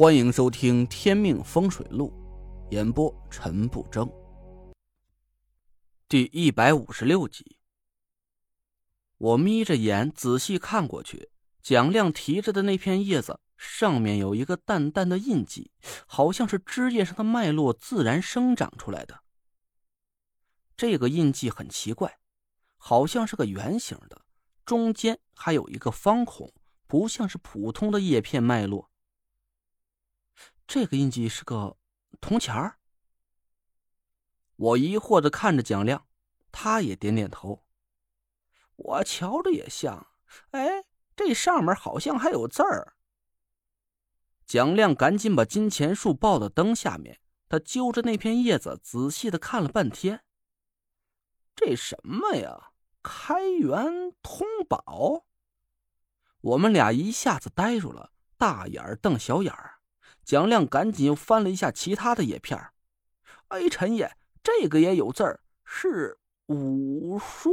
欢迎收听《天命风水录》，演播陈不争。第一百五十六集，我眯着眼仔细看过去，蒋亮提着的那片叶子上面有一个淡淡的印记，好像是枝叶上的脉络自然生长出来的。这个印记很奇怪，好像是个圆形的，中间还有一个方孔，不像是普通的叶片脉络。这个印记是个铜钱儿。我疑惑的看着蒋亮，他也点点头。我瞧着也像，哎，这上面好像还有字儿。蒋亮赶紧把金钱树抱到灯下面，他揪着那片叶子仔细的看了半天。这什么呀？开元通宝？我们俩一下子呆住了，大眼瞪小眼儿。蒋亮赶紧又翻了一下其他的叶片哎，陈爷，这个也有字儿，是五叔。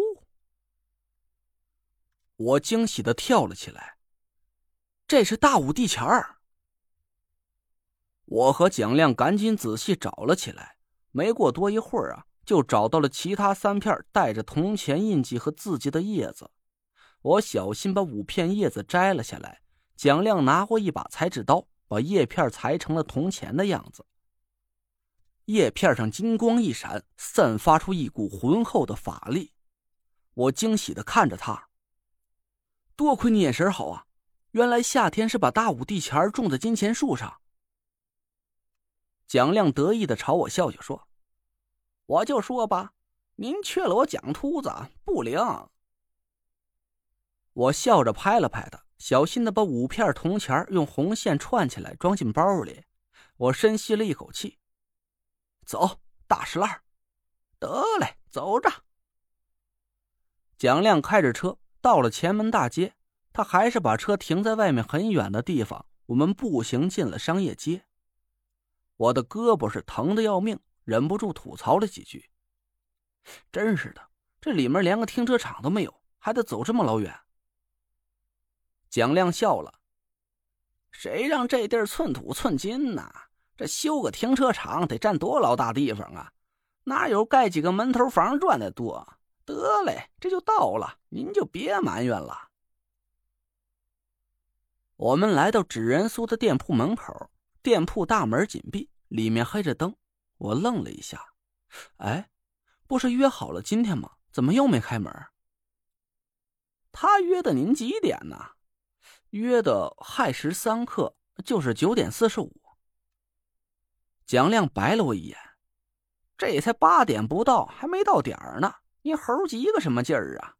我惊喜的跳了起来，这是大武地钱儿。我和蒋亮赶紧仔细找了起来，没过多一会儿啊，就找到了其他三片带着铜钱印记和字迹的叶子。我小心把五片叶子摘了下来，蒋亮拿过一把裁纸刀。把叶片裁成了铜钱的样子，叶片上金光一闪，散发出一股浑厚的法力。我惊喜的看着他，多亏你眼神好啊！原来夏天是把大武帝钱种在金钱树上。蒋亮得意的朝我笑笑说：“我就说吧，您缺了我蒋秃子不灵。”我笑着拍了拍他。小心的把五片铜钱用红线串起来，装进包里。我深吸了一口气，走，大石烂得嘞，走着。蒋亮开着车到了前门大街，他还是把车停在外面很远的地方。我们步行进了商业街，我的胳膊是疼的要命，忍不住吐槽了几句：“真是的，这里面连个停车场都没有，还得走这么老远。”蒋亮笑了：“谁让这地儿寸土寸金呢？这修个停车场得占多老大地方啊？哪有盖几个门头房赚的多？得嘞，这就到了，您就别埋怨了。”我们来到纸人苏的店铺门口，店铺大门紧闭，里面黑着灯。我愣了一下：“哎，不是约好了今天吗？怎么又没开门？”他约的您几点呢？约的亥时三刻，就是九点四十五。蒋亮白了我一眼：“这才八点不到，还没到点儿呢，你猴急个什么劲儿啊？”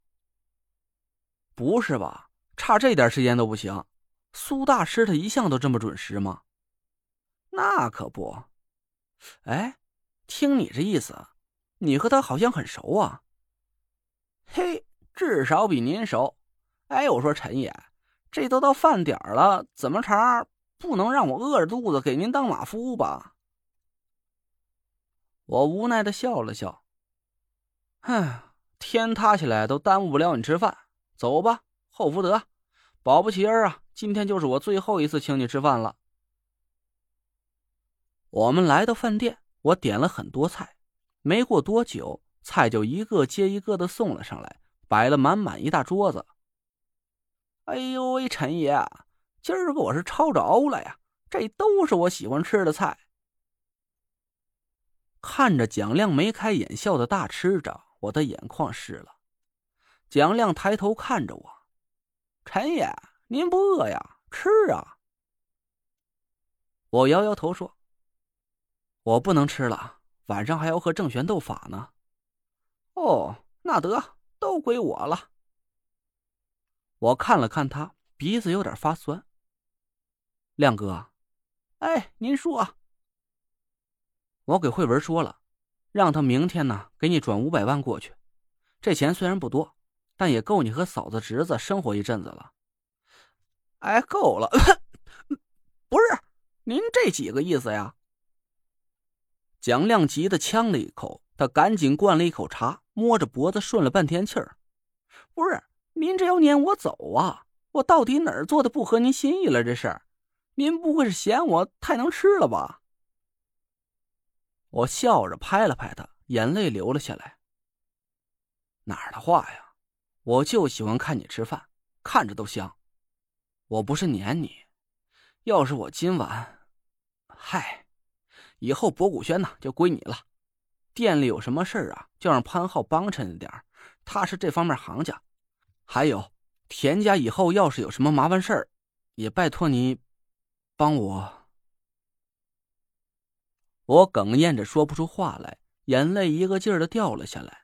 不是吧？差这点时间都不行？苏大师他一向都这么准时吗？那可不。哎，听你这意思，你和他好像很熟啊？嘿，至少比您熟。哎，我说陈爷。这都到饭点了，怎么茬不能让我饿着肚子给您当马夫吧？我无奈的笑了笑，唉，天塌下来都耽误不了你吃饭。走吧，厚福德，保不齐儿啊，今天就是我最后一次请你吃饭了。我们来到饭店，我点了很多菜，没过多久，菜就一个接一个的送了上来，摆了满满一大桌子。哎呦喂，陈爷，今儿个我是抄着了呀！这都是我喜欢吃的菜。看着蒋亮眉开眼笑的大吃着，我的眼眶湿了。蒋亮抬头看着我：“陈爷，您不饿呀？吃啊！”我摇摇头说：“我不能吃了，晚上还要和郑玄斗法呢。”哦，那得都归我了。我看了看他，鼻子有点发酸。亮哥，哎，您说。我给慧文说了，让他明天呢给你转五百万过去。这钱虽然不多，但也够你和嫂子侄子生活一阵子了。哎，够了。不是，您这几个意思呀？蒋亮急得呛了一口，他赶紧灌了一口茶，摸着脖子顺了半天气儿。不是。您这要撵我走啊？我到底哪儿做的不合您心意了？这是，您不会是嫌我太能吃了吧？我笑着拍了拍他，眼泪流了下来。哪儿的话呀？我就喜欢看你吃饭，看着都香。我不是撵你，要是我今晚，嗨，以后博古轩呢就归你了。店里有什么事儿啊，就让潘浩帮衬着点他是这方面行家。还有，田家以后要是有什么麻烦事儿，也拜托你帮我。我哽咽着说不出话来，眼泪一个劲儿的掉了下来。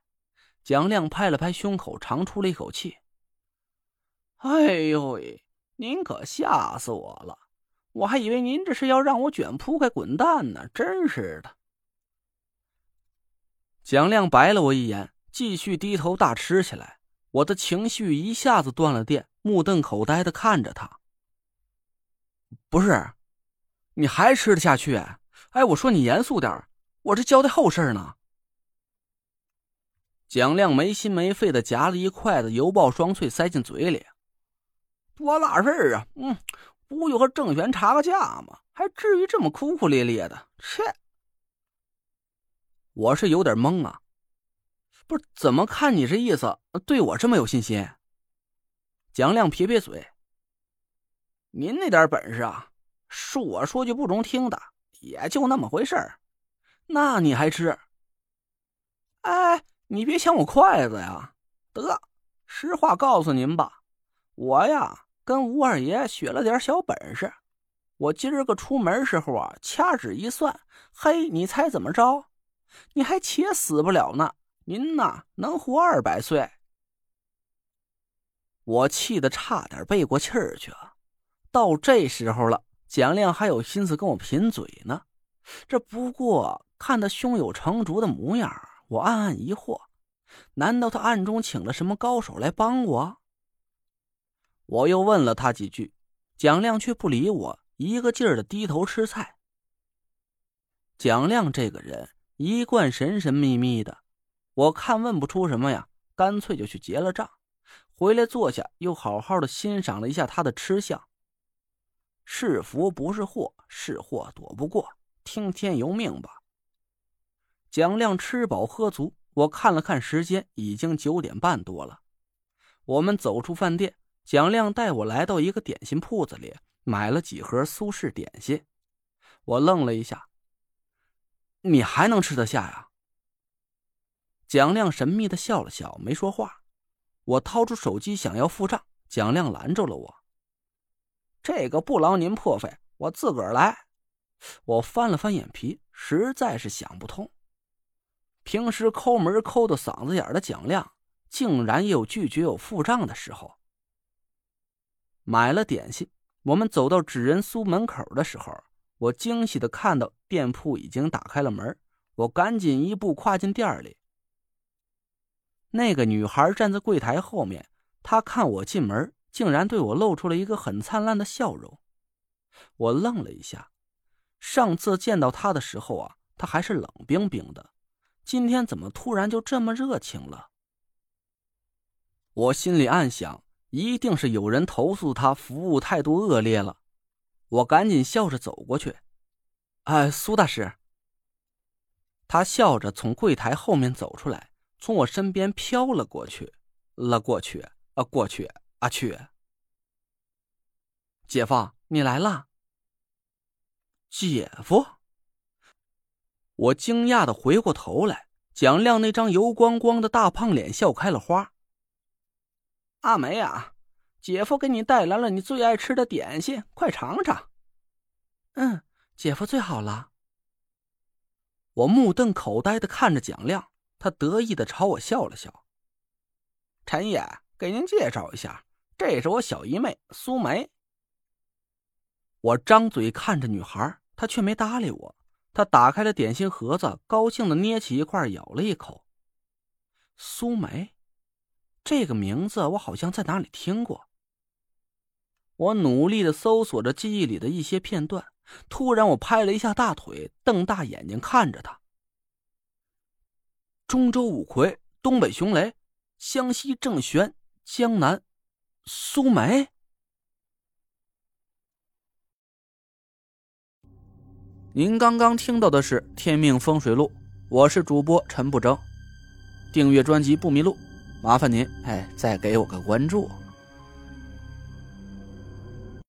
蒋亮拍了拍胸口，长出了一口气：“哎呦喂，您可吓死我了！我还以为您这是要让我卷铺盖滚蛋呢，真是的。”蒋亮白了我一眼，继续低头大吃起来。我的情绪一下子断了电，目瞪口呆的看着他。不是，你还吃得下去？哎，我说你严肃点我这交代后事呢。蒋亮没心没肺的夹了一筷子油爆双脆塞进嘴里，多大事啊！嗯，不就和郑玄查个价吗？还至于这么哭哭咧咧的？切！我是有点懵啊，不是怎么看你这意思，对我这么有信心？蒋亮撇撇嘴，您那点本事啊，恕我说句不中听的，也就那么回事儿。那你还吃？哎，你别抢我筷子呀！得，实话告诉您吧，我呀跟吴二爷学了点小本事。我今儿个出门时候啊，掐指一算，嘿，你猜怎么着？你还且死不了呢！您呐，能活二百岁。我气得差点背过气儿去啊！到这时候了，蒋亮还有心思跟我贫嘴呢。这不过看他胸有成竹的模样，我暗暗疑惑：难道他暗中请了什么高手来帮我？我又问了他几句，蒋亮却不理我，一个劲儿的低头吃菜。蒋亮这个人。一贯神神秘秘的，我看问不出什么呀，干脆就去结了账，回来坐下，又好好的欣赏了一下他的吃相。是福不是祸，是祸躲不过，听天由命吧。蒋亮吃饱喝足，我看了看时间，已经九点半多了。我们走出饭店，蒋亮带我来到一个点心铺子里，买了几盒苏式点心。我愣了一下。你还能吃得下呀？蒋亮神秘的笑了笑，没说话。我掏出手机想要付账，蒋亮拦住了我：“这个不劳您破费，我自个儿来。”我翻了翻眼皮，实在是想不通，平时抠门抠到嗓子眼的蒋亮，竟然也有拒绝我付账的时候。买了点心，我们走到纸人苏门口的时候。我惊喜的看到店铺已经打开了门，我赶紧一步跨进店里。那个女孩站在柜台后面，她看我进门，竟然对我露出了一个很灿烂的笑容。我愣了一下，上次见到她的时候啊，她还是冷冰冰的，今天怎么突然就这么热情了？我心里暗想，一定是有人投诉她服务态度恶劣了。我赶紧笑着走过去，哎，苏大师。他笑着从柜台后面走出来，从我身边飘了过去，了过去，啊，过去，啊去。姐夫，你来了。姐夫。我惊讶的回过头来，蒋亮那张油光光的大胖脸笑开了花。阿梅啊。姐夫给你带来了你最爱吃的点心，快尝尝。嗯，姐夫最好了。我目瞪口呆的看着蒋亮，他得意的朝我笑了笑。陈爷，给您介绍一下，这是我小姨妹苏梅。我张嘴看着女孩，她却没搭理我。她打开了点心盒子，高兴的捏起一块，咬了一口。苏梅，这个名字我好像在哪里听过。我努力的搜索着记忆里的一些片段，突然我拍了一下大腿，瞪大眼睛看着她。中州五魁，东北熊雷，湘西正玄，江南苏梅。您刚刚听到的是《天命风水录》，我是主播陈不争。订阅专辑不迷路，麻烦您哎，再给我个关注。